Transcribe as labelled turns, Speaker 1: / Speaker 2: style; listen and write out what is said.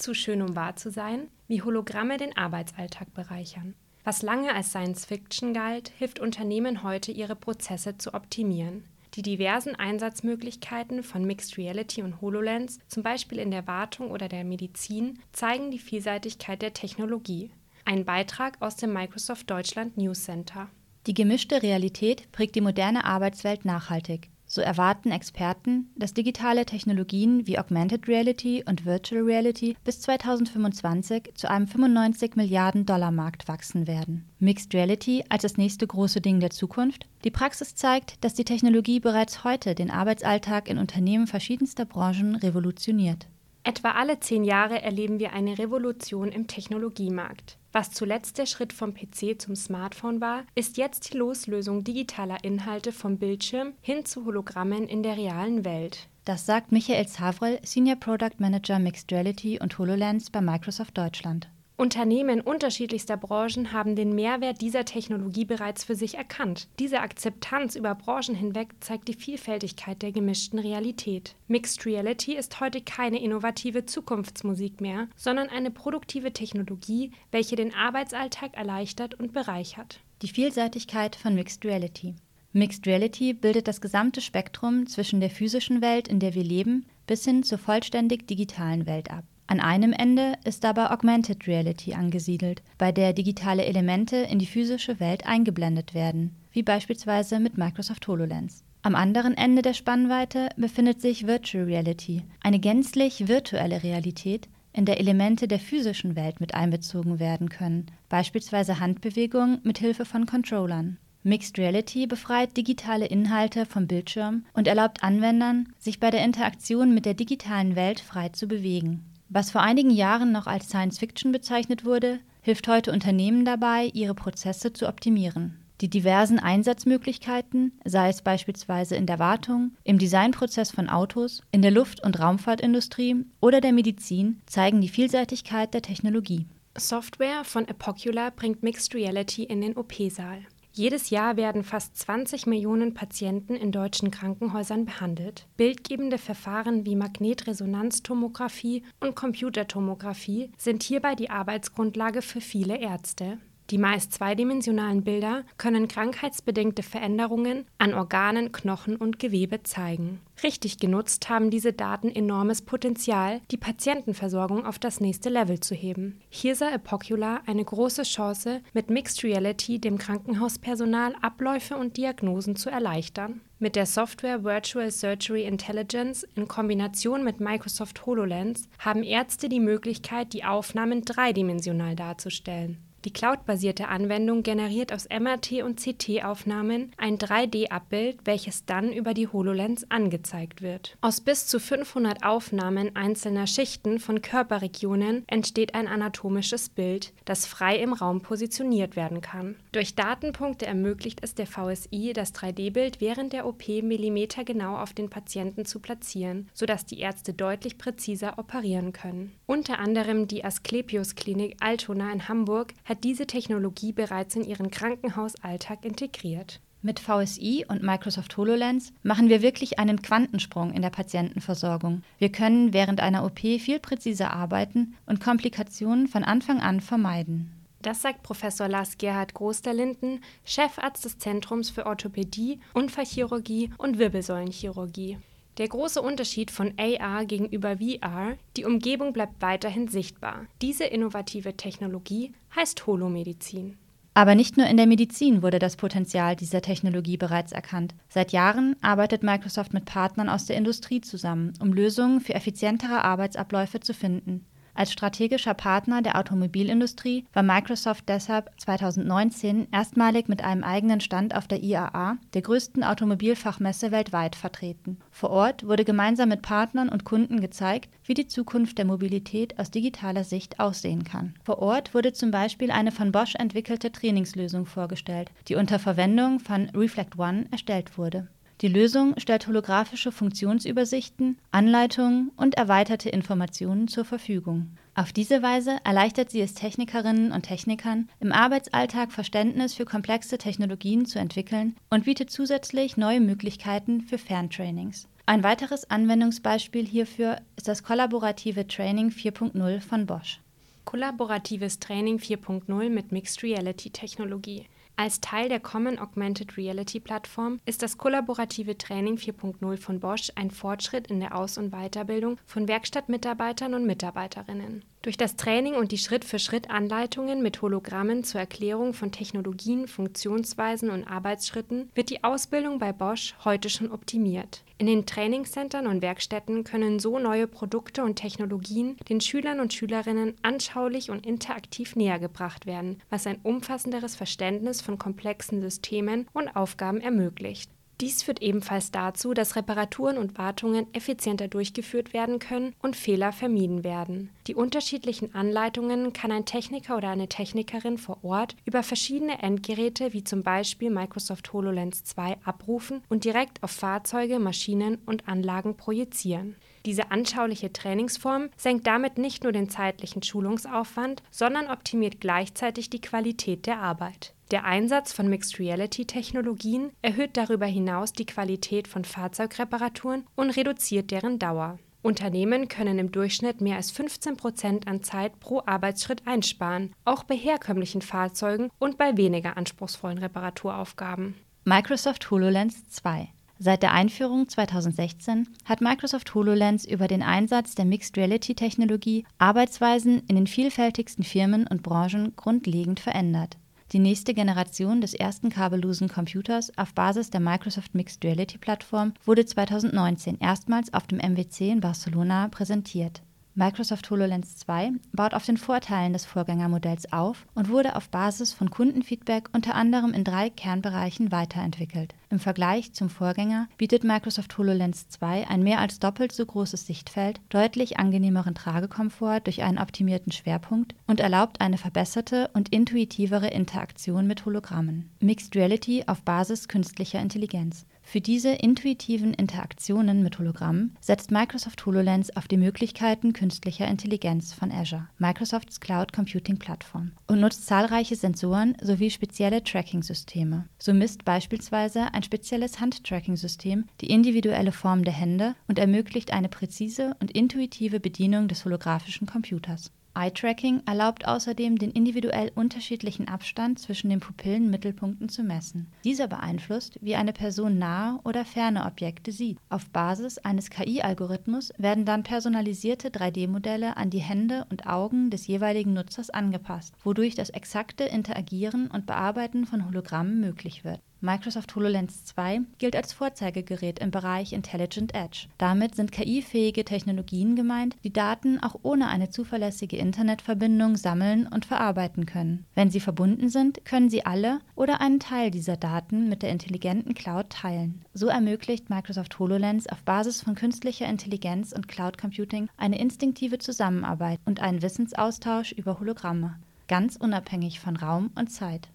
Speaker 1: zu schön, um wahr zu sein, wie Hologramme den Arbeitsalltag bereichern. Was lange als Science Fiction galt, hilft Unternehmen heute, ihre Prozesse zu optimieren. Die diversen Einsatzmöglichkeiten von Mixed Reality und HoloLens, zum Beispiel in der Wartung oder der Medizin, zeigen die Vielseitigkeit der Technologie. Ein Beitrag aus dem Microsoft Deutschland News Center.
Speaker 2: Die gemischte Realität prägt die moderne Arbeitswelt nachhaltig. So erwarten Experten, dass digitale Technologien wie Augmented Reality und Virtual Reality bis 2025 zu einem 95 Milliarden Dollar Markt wachsen werden. Mixed Reality als das nächste große Ding der Zukunft? Die Praxis zeigt, dass die Technologie bereits heute den Arbeitsalltag in Unternehmen verschiedenster Branchen revolutioniert.
Speaker 1: Etwa alle zehn Jahre erleben wir eine Revolution im Technologiemarkt. Was zuletzt der Schritt vom PC zum Smartphone war, ist jetzt die Loslösung digitaler Inhalte vom Bildschirm hin zu Hologrammen in der realen Welt.
Speaker 2: Das sagt Michael Zavrel, Senior Product Manager Mixed Reality und HoloLens bei Microsoft Deutschland.
Speaker 1: Unternehmen unterschiedlichster Branchen haben den Mehrwert dieser Technologie bereits für sich erkannt. Diese Akzeptanz über Branchen hinweg zeigt die Vielfältigkeit der gemischten Realität. Mixed Reality ist heute keine innovative Zukunftsmusik mehr, sondern eine produktive Technologie, welche den Arbeitsalltag erleichtert und bereichert.
Speaker 2: Die Vielseitigkeit von Mixed Reality. Mixed Reality bildet das gesamte Spektrum zwischen der physischen Welt, in der wir leben, bis hin zur vollständig digitalen Welt ab. An einem Ende ist dabei Augmented Reality angesiedelt, bei der digitale Elemente in die physische Welt eingeblendet werden, wie beispielsweise mit Microsoft HoloLens. Am anderen Ende der Spannweite befindet sich Virtual Reality, eine gänzlich virtuelle Realität, in der Elemente der physischen Welt mit einbezogen werden können, beispielsweise Handbewegungen mit Hilfe von Controllern. Mixed Reality befreit digitale Inhalte vom Bildschirm und erlaubt Anwendern, sich bei der Interaktion mit der digitalen Welt frei zu bewegen. Was vor einigen Jahren noch als Science Fiction bezeichnet wurde, hilft heute Unternehmen dabei, ihre Prozesse zu optimieren. Die diversen Einsatzmöglichkeiten, sei es beispielsweise in der Wartung, im Designprozess von Autos, in der Luft- und Raumfahrtindustrie oder der Medizin, zeigen die Vielseitigkeit der Technologie.
Speaker 1: Software von Epocula bringt Mixed Reality in den OP-Saal. Jedes Jahr werden fast 20 Millionen Patienten in deutschen Krankenhäusern behandelt. Bildgebende Verfahren wie Magnetresonanztomographie und Computertomographie sind hierbei die Arbeitsgrundlage für viele Ärzte. Die meist zweidimensionalen Bilder können krankheitsbedingte Veränderungen an Organen, Knochen und Gewebe zeigen. Richtig genutzt haben diese Daten enormes Potenzial, die Patientenversorgung auf das nächste Level zu heben. Hier sah Epocula eine große Chance, mit Mixed Reality dem Krankenhauspersonal Abläufe und Diagnosen zu erleichtern. Mit der Software Virtual Surgery Intelligence in Kombination mit Microsoft HoloLens haben Ärzte die Möglichkeit, die Aufnahmen dreidimensional darzustellen. Die cloudbasierte Anwendung generiert aus MRT- und CT-Aufnahmen ein 3D-Abbild, welches dann über die HoloLens angezeigt wird. Aus bis zu 500 Aufnahmen einzelner Schichten von Körperregionen entsteht ein anatomisches Bild, das frei im Raum positioniert werden kann. Durch Datenpunkte ermöglicht es der VSI, das 3D-Bild während der OP millimetergenau auf den Patienten zu platzieren, sodass die Ärzte deutlich präziser operieren können. Unter anderem die Asklepios Klinik Altona in Hamburg hat diese Technologie bereits in ihren Krankenhausalltag integriert.
Speaker 2: Mit VSI und Microsoft HoloLens machen wir wirklich einen Quantensprung in der Patientenversorgung. Wir können während einer OP viel präziser arbeiten und Komplikationen von Anfang an vermeiden.
Speaker 1: Das sagt Professor Lars Gerhard Groß-der-Linden, Chefarzt des Zentrums für Orthopädie, Unfallchirurgie und Wirbelsäulenchirurgie. Der große Unterschied von AR gegenüber VR, die Umgebung bleibt weiterhin sichtbar. Diese innovative Technologie heißt Holomedizin.
Speaker 2: Aber nicht nur in der Medizin wurde das Potenzial dieser Technologie bereits erkannt. Seit Jahren arbeitet Microsoft mit Partnern aus der Industrie zusammen, um Lösungen für effizientere Arbeitsabläufe zu finden. Als strategischer Partner der Automobilindustrie war Microsoft deshalb 2019 erstmalig mit einem eigenen Stand auf der IAA, der größten Automobilfachmesse weltweit, vertreten. Vor Ort wurde gemeinsam mit Partnern und Kunden gezeigt, wie die Zukunft der Mobilität aus digitaler Sicht aussehen kann. Vor Ort wurde zum Beispiel eine von Bosch entwickelte Trainingslösung vorgestellt, die unter Verwendung von Reflect One erstellt wurde. Die Lösung stellt holographische Funktionsübersichten, Anleitungen und erweiterte Informationen zur Verfügung. Auf diese Weise erleichtert sie es Technikerinnen und Technikern, im Arbeitsalltag Verständnis für komplexe Technologien zu entwickeln und bietet zusätzlich neue Möglichkeiten für Ferntrainings. Ein weiteres Anwendungsbeispiel hierfür ist das kollaborative Training 4.0 von Bosch.
Speaker 1: Kollaboratives Training 4.0 mit Mixed Reality Technologie. Als Teil der Common Augmented Reality Plattform ist das kollaborative Training 4.0 von Bosch ein Fortschritt in der Aus- und Weiterbildung von Werkstattmitarbeitern und Mitarbeiterinnen. Durch das Training und die Schritt-für-Schritt-Anleitungen mit Hologrammen zur Erklärung von Technologien, Funktionsweisen und Arbeitsschritten wird die Ausbildung bei Bosch heute schon optimiert. In den Trainingscentern und Werkstätten können so neue Produkte und Technologien den Schülern und Schülerinnen anschaulich und interaktiv nähergebracht werden, was ein umfassenderes Verständnis von komplexen Systemen und Aufgaben ermöglicht. Dies führt ebenfalls dazu, dass Reparaturen und Wartungen effizienter durchgeführt werden können und Fehler vermieden werden. Die unterschiedlichen Anleitungen kann ein Techniker oder eine Technikerin vor Ort über verschiedene Endgeräte wie zum Beispiel Microsoft HoloLens 2 abrufen und direkt auf Fahrzeuge, Maschinen und Anlagen projizieren. Diese anschauliche Trainingsform senkt damit nicht nur den zeitlichen Schulungsaufwand, sondern optimiert gleichzeitig die Qualität der Arbeit. Der Einsatz von Mixed-Reality-Technologien erhöht darüber hinaus die Qualität von Fahrzeugreparaturen und reduziert deren Dauer. Unternehmen können im Durchschnitt mehr als 15 Prozent an Zeit pro Arbeitsschritt einsparen, auch bei herkömmlichen Fahrzeugen und bei weniger anspruchsvollen Reparaturaufgaben.
Speaker 2: Microsoft HoloLens 2 Seit der Einführung 2016 hat Microsoft HoloLens über den Einsatz der Mixed Reality Technologie Arbeitsweisen in den vielfältigsten Firmen und Branchen grundlegend verändert. Die nächste Generation des ersten kabellosen Computers auf Basis der Microsoft Mixed Reality Plattform wurde 2019 erstmals auf dem MWC in Barcelona präsentiert Microsoft HoloLens 2 baut auf den Vorteilen des Vorgängermodells auf und wurde auf Basis von Kundenfeedback unter anderem in drei Kernbereichen weiterentwickelt. Im Vergleich zum Vorgänger bietet Microsoft HoloLens 2 ein mehr als doppelt so großes Sichtfeld, deutlich angenehmeren Tragekomfort durch einen optimierten Schwerpunkt und erlaubt eine verbesserte und intuitivere Interaktion mit Hologrammen. Mixed Reality auf Basis künstlicher Intelligenz. Für diese intuitiven Interaktionen mit Hologrammen setzt Microsoft HoloLens auf die Möglichkeiten künstlicher Intelligenz von Azure, Microsofts Cloud Computing Plattform, und nutzt zahlreiche Sensoren sowie spezielle Tracking-Systeme. So misst beispielsweise ein spezielles Handtracking-System die individuelle Form der Hände und ermöglicht eine präzise und intuitive Bedienung des holographischen Computers. Eye-Tracking erlaubt außerdem, den individuell unterschiedlichen Abstand zwischen den Pupillenmittelpunkten zu messen. Dieser beeinflusst, wie eine Person nahe oder ferne Objekte sieht. Auf Basis eines KI-Algorithmus werden dann personalisierte 3D-Modelle an die Hände und Augen des jeweiligen Nutzers angepasst, wodurch das exakte Interagieren und Bearbeiten von Hologrammen möglich wird. Microsoft HoloLens 2 gilt als Vorzeigegerät im Bereich Intelligent Edge. Damit sind KI-fähige Technologien gemeint, die Daten auch ohne eine zuverlässige Internetverbindung sammeln und verarbeiten können. Wenn sie verbunden sind, können sie alle oder einen Teil dieser Daten mit der intelligenten Cloud teilen. So ermöglicht Microsoft HoloLens auf Basis von künstlicher Intelligenz und Cloud Computing eine instinktive Zusammenarbeit und einen Wissensaustausch über Hologramme, ganz unabhängig von Raum und Zeit.